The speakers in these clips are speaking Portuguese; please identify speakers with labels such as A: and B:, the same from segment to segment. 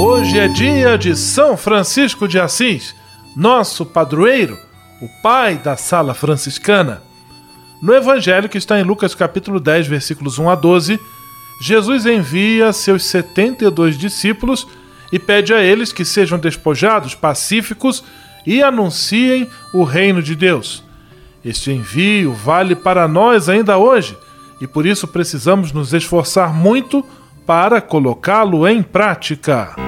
A: Hoje é dia de São Francisco de Assis, nosso padroeiro, o pai da Sala Franciscana. No evangelho que está em Lucas capítulo 10, versículos 1 a 12, Jesus envia seus 72 discípulos e pede a eles que sejam despojados, pacíficos e anunciem o reino de Deus. Este envio vale para nós ainda hoje e por isso precisamos nos esforçar muito para colocá-lo em prática.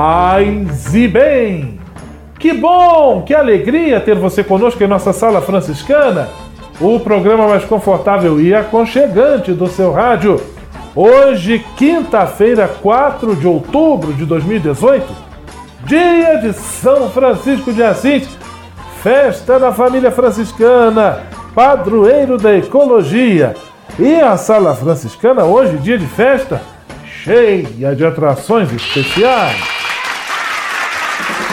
A: Paz e bem! Que bom, que alegria ter você conosco em nossa Sala Franciscana, o programa mais confortável e aconchegante do seu rádio. Hoje, quinta-feira, 4 de outubro de 2018, dia de São Francisco de Assis festa da família franciscana, padroeiro da ecologia. E a sala franciscana hoje, dia de festa, cheia de atrações especiais.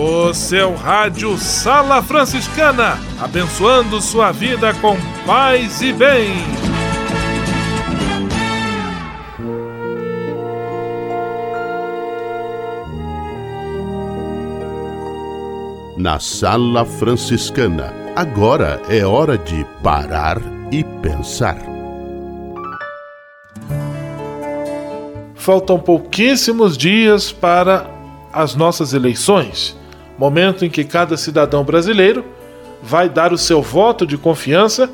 A: O seu rádio Sala Franciscana, abençoando sua vida com paz e bem.
B: Na Sala Franciscana, agora é hora de parar e pensar.
A: Faltam pouquíssimos dias para as nossas eleições, momento em que cada cidadão brasileiro vai dar o seu voto de confiança,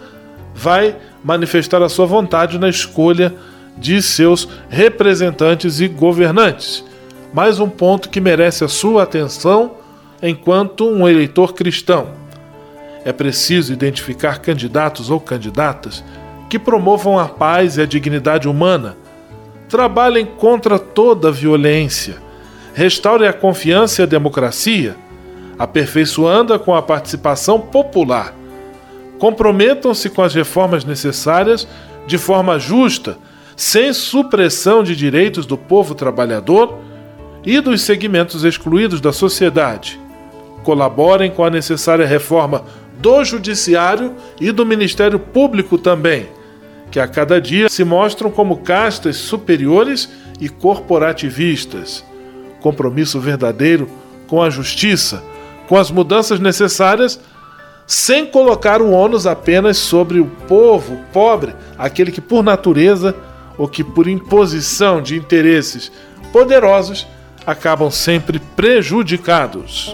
A: vai manifestar a sua vontade na escolha de seus representantes e governantes. Mais um ponto que merece a sua atenção enquanto um eleitor cristão. É preciso identificar candidatos ou candidatas que promovam a paz e a dignidade humana, trabalhem contra toda a violência, restaurem a confiança e a democracia, aperfeiçoando-a com a participação popular. Comprometam-se com as reformas necessárias de forma justa, sem supressão de direitos do povo trabalhador e dos segmentos excluídos da sociedade. Colaborem com a necessária reforma do Judiciário e do Ministério Público também, que a cada dia se mostram como castas superiores e corporativistas. Compromisso verdadeiro com a justiça, com as mudanças necessárias, sem colocar o ônus apenas sobre o povo pobre, aquele que por natureza ou que por imposição de interesses poderosos acabam sempre prejudicados.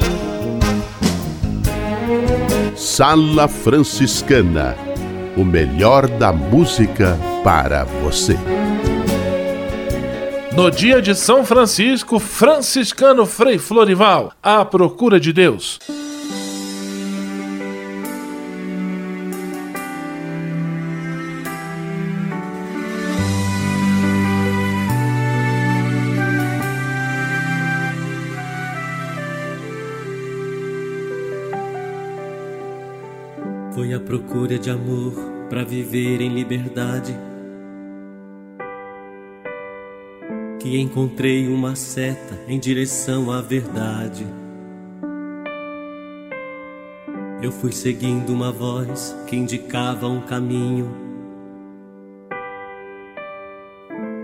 B: Sala Franciscana o melhor da música para você.
A: No dia de São Francisco, franciscano Frei Florival, à procura de Deus.
C: Foi à procura de amor para viver em liberdade. Que encontrei uma seta em direção à verdade. Eu fui seguindo uma voz que indicava um caminho.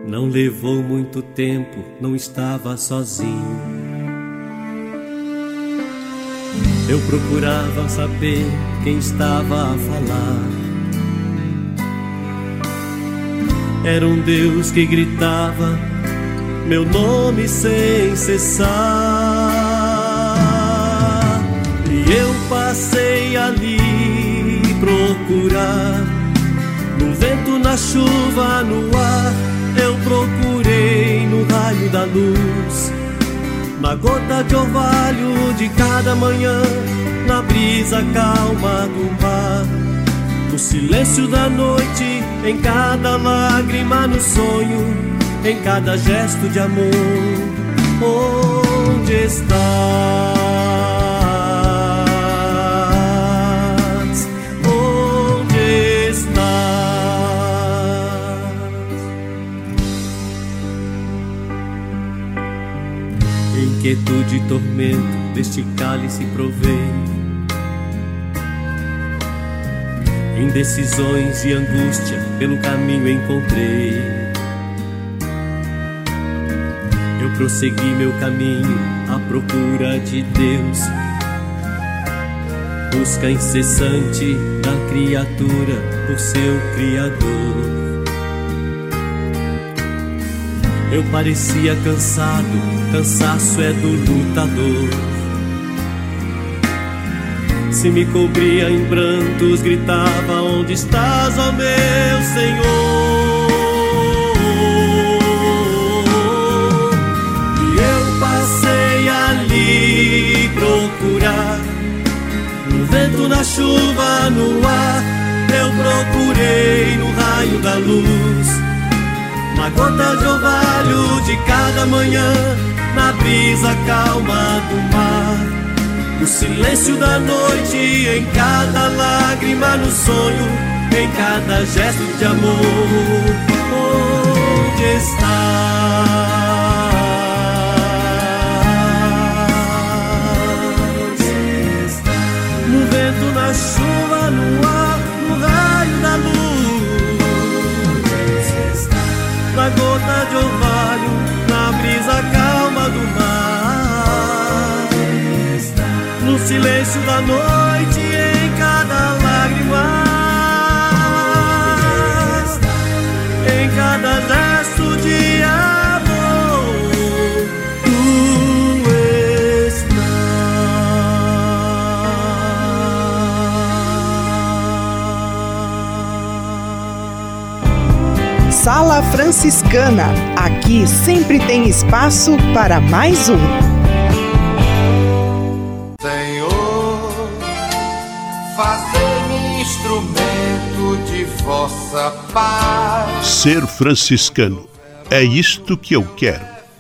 C: Não levou muito tempo, não estava sozinho. Eu procurava saber quem estava a falar. Era um Deus que gritava meu nome sem cessar. E eu passei ali procurar. No vento, na chuva, no ar, eu procurei no raio da luz na gota de orvalho de cada manhã, na brisa calma do mar, no silêncio da noite, em cada lágrima no sonho, em cada gesto de amor. Onde está? inquietude e tormento deste cálice provei. Indecisões e angústia pelo caminho encontrei. Prossegui meu caminho à procura de Deus. Busca incessante da criatura por seu Criador. Eu parecia cansado, cansaço é do lutador. Se me cobria em prantos, gritava: Onde estás, ó meu Senhor? Na chuva, no ar. Eu procurei no raio da luz na gota de orvalho de cada manhã, na brisa calma do mar, no silêncio da noite, em cada lágrima, no sonho, em cada gesto de amor. Onde na gota de orvalho, na brisa calma do mar. No silêncio da noite, em cada lágrima,
D: Sala Franciscana. Aqui sempre tem espaço para mais um.
E: Senhor, fazei-me instrumento de vossa paz.
B: Ser franciscano. É isto que eu quero.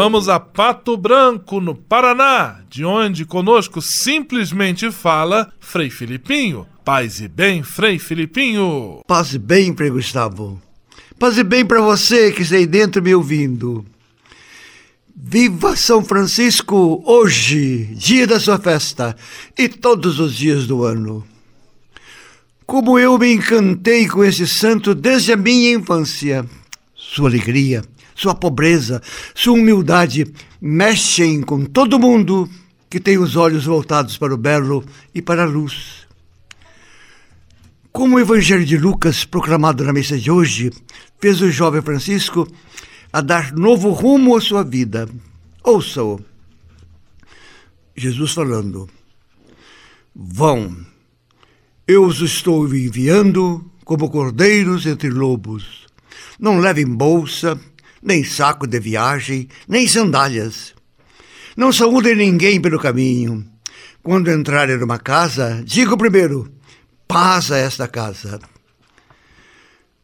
A: Vamos a Pato Branco, no Paraná, de onde conosco simplesmente fala Frei Filipinho. Paz e bem, Frei Filipinho.
F: Paz e bem, Frei Gustavo. Paz e bem para você que está aí dentro me ouvindo. Viva São Francisco hoje, dia da sua festa, e todos os dias do ano. Como eu me encantei com esse santo desde a minha infância. Sua alegria, sua pobreza, sua humildade mexem com todo mundo que tem os olhos voltados para o belo e para a luz. Como o Evangelho de Lucas, proclamado na missa de hoje, fez o jovem Francisco a dar novo rumo à sua vida. Ouça-o. Jesus falando: Vão, eu os estou enviando como cordeiros entre lobos. Não levem bolsa, nem saco de viagem, nem sandálias. Não saúdem ninguém pelo caminho. Quando entrarem numa casa, diga primeiro: paz a esta casa.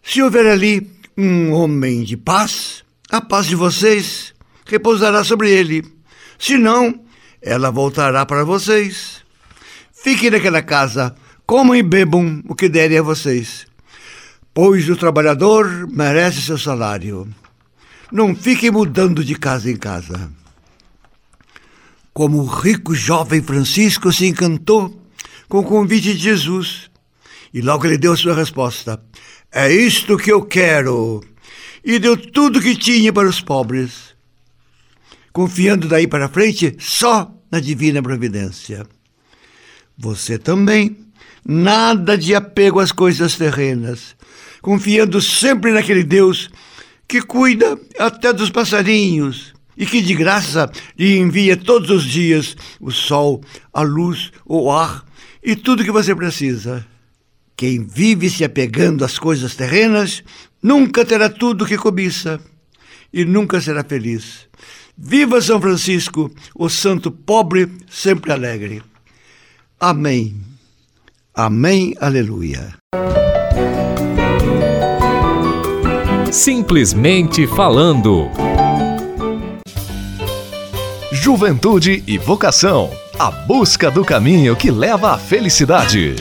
F: Se houver ali um homem de paz, a paz de vocês repousará sobre ele. Se não, ela voltará para vocês. Fiquem naquela casa, comam e bebam o que derem a vocês, pois o trabalhador merece seu salário. Não fiquem mudando de casa em casa. Como o rico jovem Francisco se encantou com o convite de Jesus, e logo ele deu a sua resposta: É isto que eu quero. E deu tudo que tinha para os pobres, confiando daí para frente só na divina providência. Você também, nada de apego às coisas terrenas, confiando sempre naquele Deus que cuida até dos passarinhos e que de graça lhe envia todos os dias o sol, a luz, o ar e tudo que você precisa. Quem vive se apegando às coisas terrenas nunca terá tudo que cobiça e nunca será feliz. Viva São Francisco, o santo pobre, sempre alegre. Amém. Amém, aleluia.
G: Simplesmente falando. Juventude e vocação. A busca do caminho que leva à felicidade.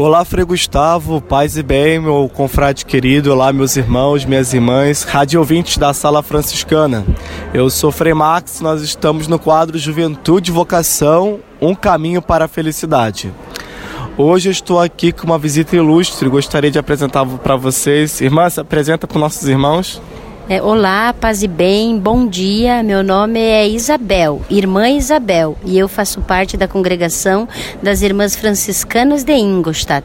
H: Olá, Frei Gustavo, paz e bem, meu confrade querido, olá, meus irmãos, minhas irmãs, rádio ouvintes da Sala Franciscana. Eu sou Frei Max, nós estamos no quadro Juventude e Vocação, um caminho para a felicidade. Hoje eu estou aqui com uma visita ilustre, gostaria de apresentar para vocês. Irmã, se apresenta para os nossos irmãos.
I: É, olá, paz e bem, bom dia. Meu nome é Isabel, irmã Isabel, e eu faço parte da congregação das Irmãs Franciscanas de Ingolstadt.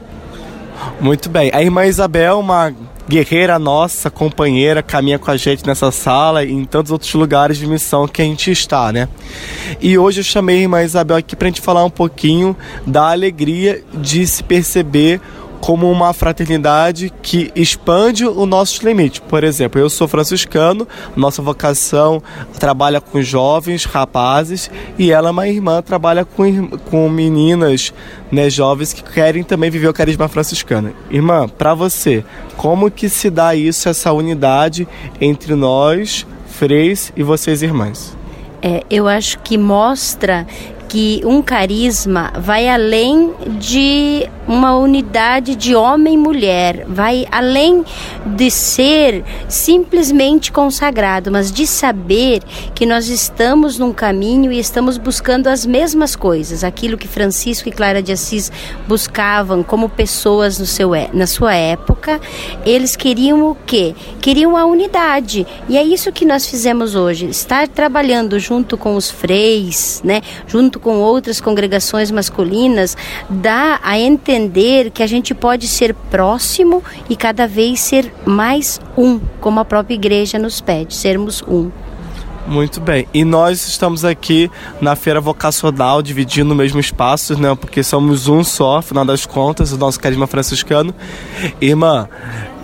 H: Muito bem. A irmã Isabel, uma guerreira nossa, companheira, caminha com a gente nessa sala e em tantos outros lugares de missão que a gente está, né? E hoje eu chamei a irmã Isabel aqui para a gente falar um pouquinho da alegria de se perceber como uma fraternidade que expande o nosso limite. Por exemplo, eu sou franciscano, nossa vocação trabalha com jovens, rapazes, e ela, uma irmã, trabalha com, com meninas, né, jovens que querem também viver o carisma franciscano. Irmã, para você, como que se dá isso, essa unidade entre nós, freis, e vocês, irmãs?
I: É, eu acho que mostra que um carisma vai além de uma unidade de homem e mulher, vai além de ser simplesmente consagrado, mas de saber que nós estamos num caminho e estamos buscando as mesmas coisas, aquilo que Francisco e Clara de Assis buscavam como pessoas no seu, na sua época, eles queriam o quê? Queriam a unidade. E é isso que nós fizemos hoje, estar trabalhando junto com os freis, né, junto com outras congregações masculinas, dá a entender que a gente pode ser próximo e cada vez ser mais um, como a própria igreja nos pede, sermos um.
H: Muito bem. E nós estamos aqui na feira vocacional, dividindo o mesmo espaço, né? Porque somos um só, afinal das contas, o nosso carisma franciscano. Irmã,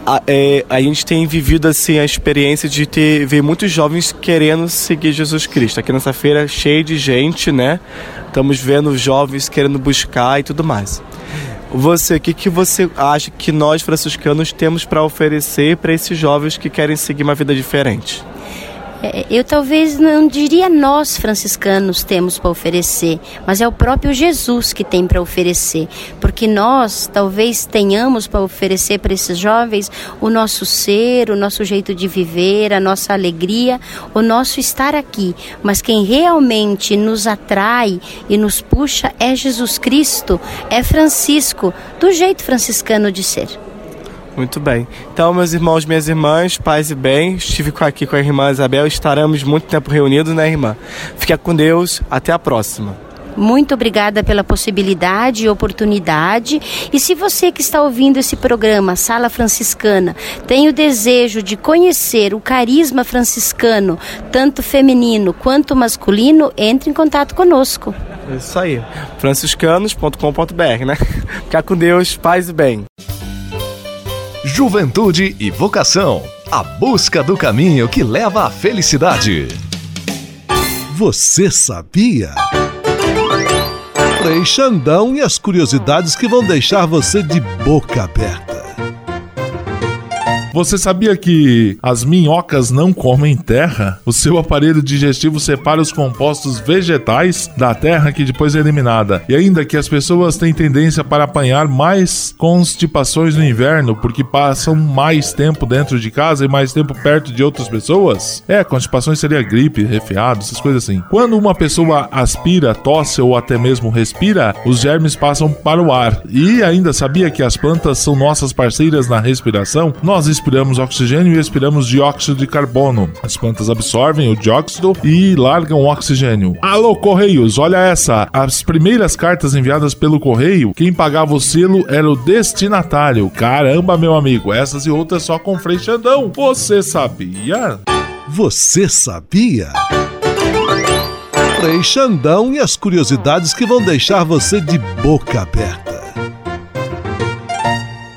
H: a, é, a, gente tem vivido assim a experiência de ter ver muitos jovens querendo seguir Jesus Cristo. Aqui nessa feira cheia de gente, né? Estamos vendo jovens querendo buscar e tudo mais. Você, o que, que você acha que nós franciscanos temos para oferecer para esses jovens que querem seguir uma vida diferente?
I: É, eu talvez não diria nós franciscanos temos para oferecer, mas é o próprio Jesus que tem para oferecer, porque nós talvez tenhamos para oferecer para esses jovens o nosso ser, o nosso jeito de viver, a nossa alegria, o nosso estar aqui, mas quem realmente nos atrai e nos puxa é Jesus Cristo, é Francisco, do jeito franciscano de ser.
H: Muito bem. Então, meus irmãos, minhas irmãs, paz e bem, estive aqui com a irmã Isabel, estaremos muito tempo reunidos, né, irmã? Fica com Deus, até a próxima.
I: Muito obrigada pela possibilidade e oportunidade. E se você que está ouvindo esse programa, Sala Franciscana, tem o desejo de conhecer o carisma franciscano, tanto feminino quanto masculino, entre em contato conosco.
H: Isso aí. franciscanos.com.br, né? Ficar com Deus, paz e bem.
G: Juventude e vocação. A busca do caminho que leva à felicidade.
B: Você sabia? Frei Xandão e as curiosidades que vão deixar você de boca aberta.
A: Você sabia que as minhocas não comem terra? O seu aparelho digestivo separa os compostos vegetais da terra que depois é eliminada. E ainda que as pessoas têm tendência para apanhar mais constipações no inverno porque passam mais tempo dentro de casa e mais tempo perto de outras pessoas? É, constipações seria gripe, resfriado, essas coisas assim. Quando uma pessoa aspira, tosse ou até mesmo respira, os germes passam para o ar. E ainda sabia que as plantas são nossas parceiras na respiração? Nós inspiramos oxigênio e expiramos dióxido de carbono. As plantas absorvem o dióxido e largam o oxigênio. Alô, Correios, olha essa. As primeiras cartas enviadas pelo correio, quem pagava o selo era o destinatário. Caramba, meu amigo, essas e outras só com Frei Xandão. Você sabia?
B: Você sabia? Frei Xandão e as curiosidades que vão deixar você de boca aberta.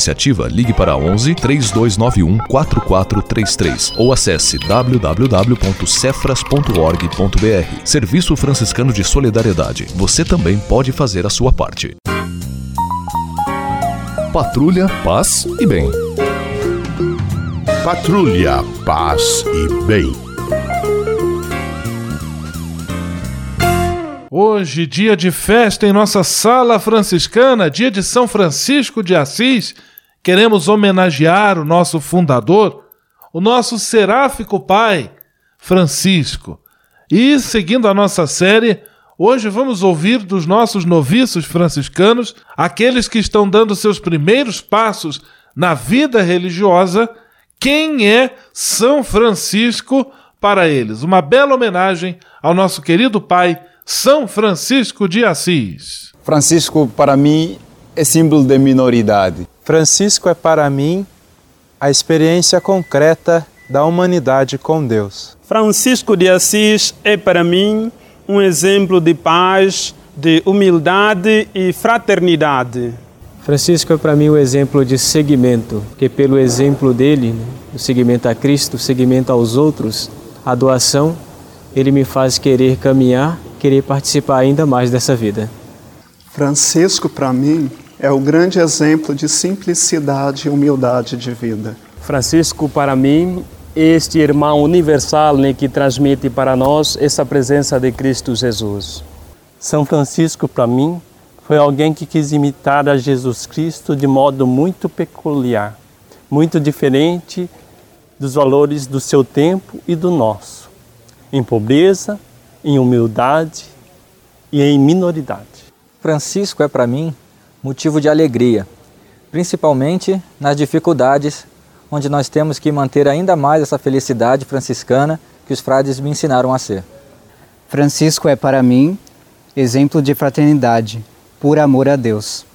G: iniciativa, ligue para 11 3291 4433 ou acesse www.cefras.org.br. Serviço Franciscano de Solidariedade. Você também pode fazer a sua parte. Patrulha, paz e bem.
B: Patrulha, paz e bem.
A: Hoje, dia de festa em nossa sala franciscana, dia de São Francisco de Assis, queremos homenagear o nosso fundador, o nosso seráfico pai, Francisco. E, seguindo a nossa série, hoje vamos ouvir dos nossos noviços franciscanos, aqueles que estão dando seus primeiros passos na vida religiosa, quem é São Francisco para eles. Uma bela homenagem ao nosso querido pai, São Francisco de Assis.
J: Francisco, para mim, é símbolo de minoridade.
K: Francisco é para mim a experiência concreta da humanidade com Deus.
L: Francisco de Assis é para mim um exemplo de paz, de humildade e fraternidade.
M: Francisco é para mim o um exemplo de seguimento, que pelo exemplo dele, o seguimento a Cristo, o seguimento aos outros, a doação, ele me faz querer caminhar, querer participar ainda mais dessa vida.
N: Francisco, para mim, é o grande exemplo de simplicidade e humildade de vida.
O: Francisco, para mim, este irmão universal né, que transmite para nós essa presença de Cristo Jesus.
P: São Francisco, para mim, foi alguém que quis imitar a Jesus Cristo de modo muito peculiar, muito diferente dos valores do seu tempo e do nosso, em pobreza, em humildade e em minoridade.
Q: Francisco é para mim motivo de alegria, principalmente nas dificuldades, onde nós temos que manter ainda mais essa felicidade franciscana que os frades me ensinaram a ser.
R: Francisco é para mim exemplo de fraternidade, por amor a Deus.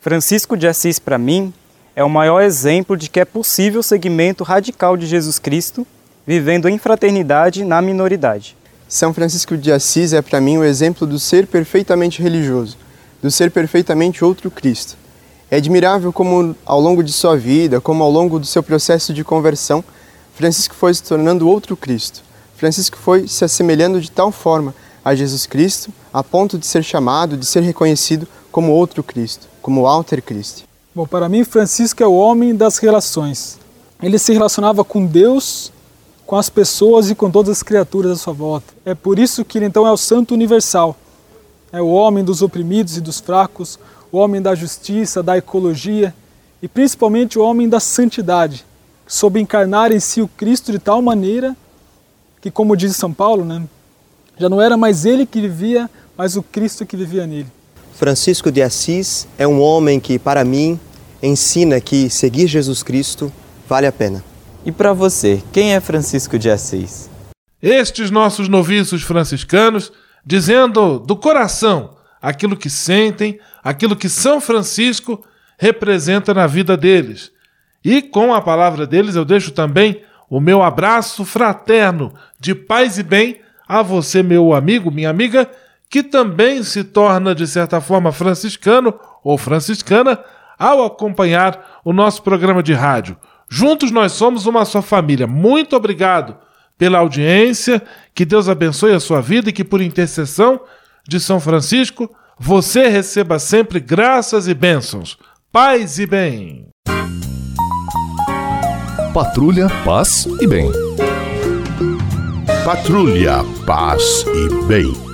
S: Francisco de Assis, para mim, é o maior exemplo de que é possível o seguimento radical de Jesus Cristo, vivendo em fraternidade na minoridade.
T: São Francisco de Assis é para mim o exemplo do ser perfeitamente religioso, do ser perfeitamente outro Cristo. É admirável como, ao longo de sua vida, como ao longo do seu processo de conversão, Francisco foi se tornando outro Cristo. Francisco foi se assemelhando de tal forma a Jesus Cristo, a ponto de ser chamado, de ser reconhecido como outro Cristo, como Alter Christi.
U: Bom, para mim, Francisco é o homem das relações. Ele se relacionava com Deus, com as pessoas e com todas as criaturas à sua volta. É por isso que ele então é o santo universal. É o homem dos oprimidos e dos fracos, o homem da justiça, da ecologia e principalmente o homem da santidade, que soube encarnar em si o Cristo de tal maneira que, como diz São Paulo, né, já não era mais ele que vivia, mas o Cristo que vivia nele.
V: Francisco de Assis é um homem que, para mim, ensina que seguir Jesus Cristo vale a pena.
W: E para você, quem é Francisco de Assis?
A: Estes nossos noviços franciscanos, dizendo do coração aquilo que sentem, aquilo que São Francisco representa na vida deles. E com a palavra deles eu deixo também o meu abraço fraterno de paz e bem a você, meu amigo, minha amiga, que também se torna, de certa forma, franciscano ou franciscana ao acompanhar o nosso programa de rádio. Juntos nós somos uma só família. Muito obrigado pela audiência, que Deus abençoe a sua vida e que, por intercessão de São Francisco, você receba sempre graças e bênçãos. Paz e bem.
G: Patrulha, paz e bem.
B: Patrulha, paz e bem.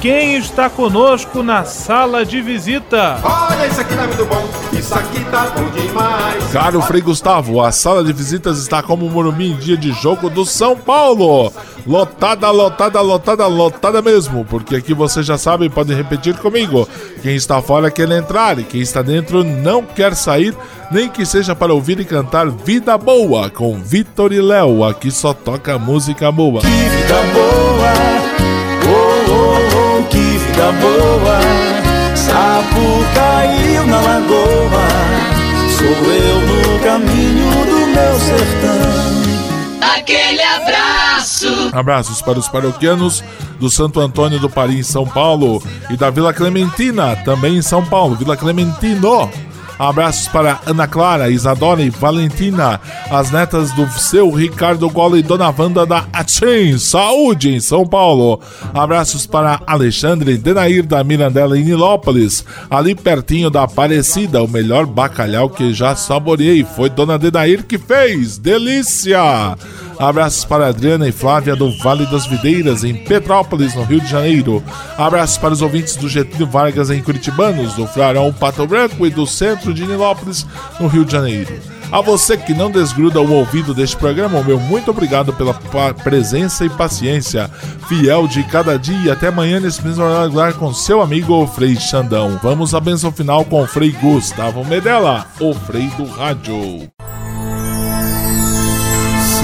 A: quem está conosco na sala de visita?
X: Olha, isso aqui tá muito bom, isso aqui tá bom demais.
Y: Caro Frei Gustavo, a sala de visitas está como um Morumbi em dia de jogo do São Paulo. Lotada, lotada, lotada, lotada mesmo, porque aqui você já sabe, pode repetir comigo. Quem está fora quer entrar e quem está dentro não quer sair, nem que seja para ouvir e cantar Vida Boa com Vitor e Léo. Aqui só toca música boa.
C: Que vida boa, vida boa. Sapo caiu na lagoa, sou eu no caminho do meu sertão.
Z: Aquele abraço.
Y: Abraços para os paroquianos do Santo Antônio do Paris, em São Paulo, e da Vila Clementina, também em São Paulo, Vila Clementino. Abraços para Ana Clara, Isadora e Valentina, as netas do seu Ricardo Gola e Dona Wanda da Atchim. Saúde em São Paulo. Abraços para Alexandre Denair da Mirandela em Nilópolis, ali pertinho da Aparecida. O melhor bacalhau que já saboreei foi Dona Denair que fez. Delícia! Abraços para Adriana e Flávia do Vale das Videiras, em Petrópolis, no Rio de Janeiro. Abraços para os ouvintes do Getúlio Vargas, em Curitibanos, do Frarão Pato Branco e do centro de Nilópolis, no Rio de Janeiro. A você que não desgruda o ouvido deste programa, meu muito obrigado pela presença e paciência. Fiel de cada dia e até amanhã nesse mesmo horário com seu amigo Frei Xandão. Vamos à benção final com o Frei Gustavo Medella, o Frei do Rádio.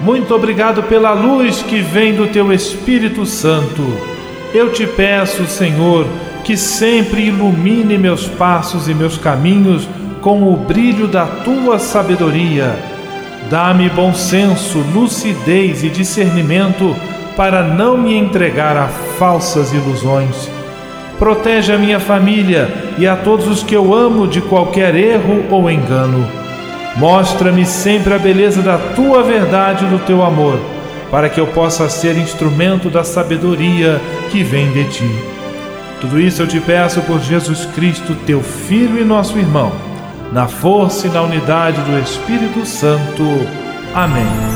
A: Muito obrigado pela luz que vem do teu Espírito Santo. Eu te peço, Senhor, que sempre ilumine meus passos e meus caminhos com o brilho da tua sabedoria. Dá-me bom senso, lucidez e discernimento para não me entregar a falsas ilusões. Protege a minha família e a todos os que eu amo de qualquer erro ou engano. Mostra-me sempre a beleza da tua verdade e do teu amor, para que eu possa ser instrumento da sabedoria que vem de ti. Tudo isso eu te peço por Jesus Cristo, teu Filho e nosso irmão, na força e na unidade do Espírito Santo. Amém.